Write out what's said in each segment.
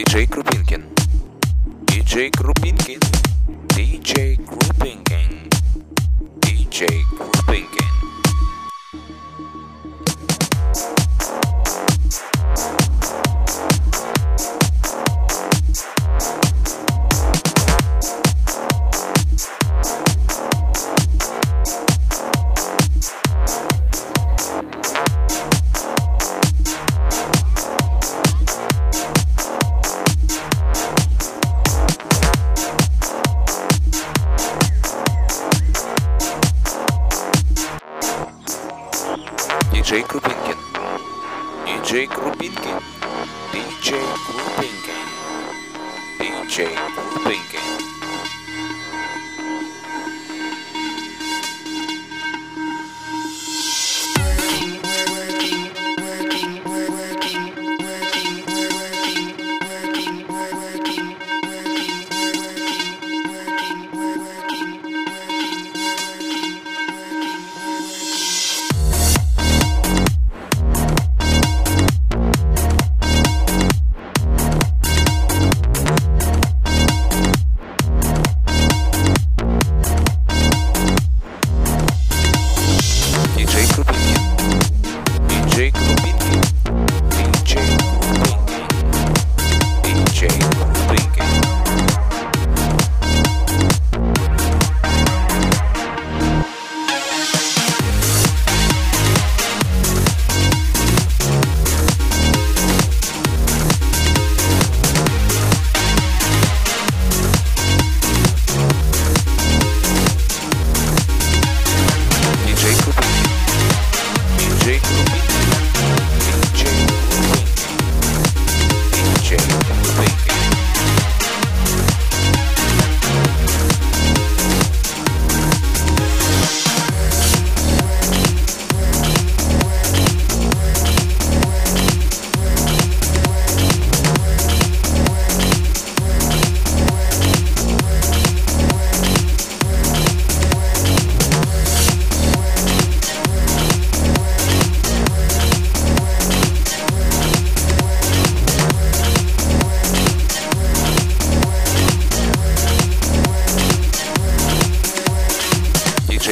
DJ Krupinkin. DJ Krupinkin. DJ Krupinkin. DJ Krupinkin. диджей Крупинкин. Диджей Крупинкин. Диджей Крупинкин. Диджей Крупинкин.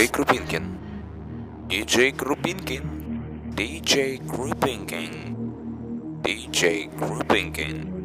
DJ Krupinkin. DJ Krupinkin. DJ Krupinkin. DJ Krupinkin.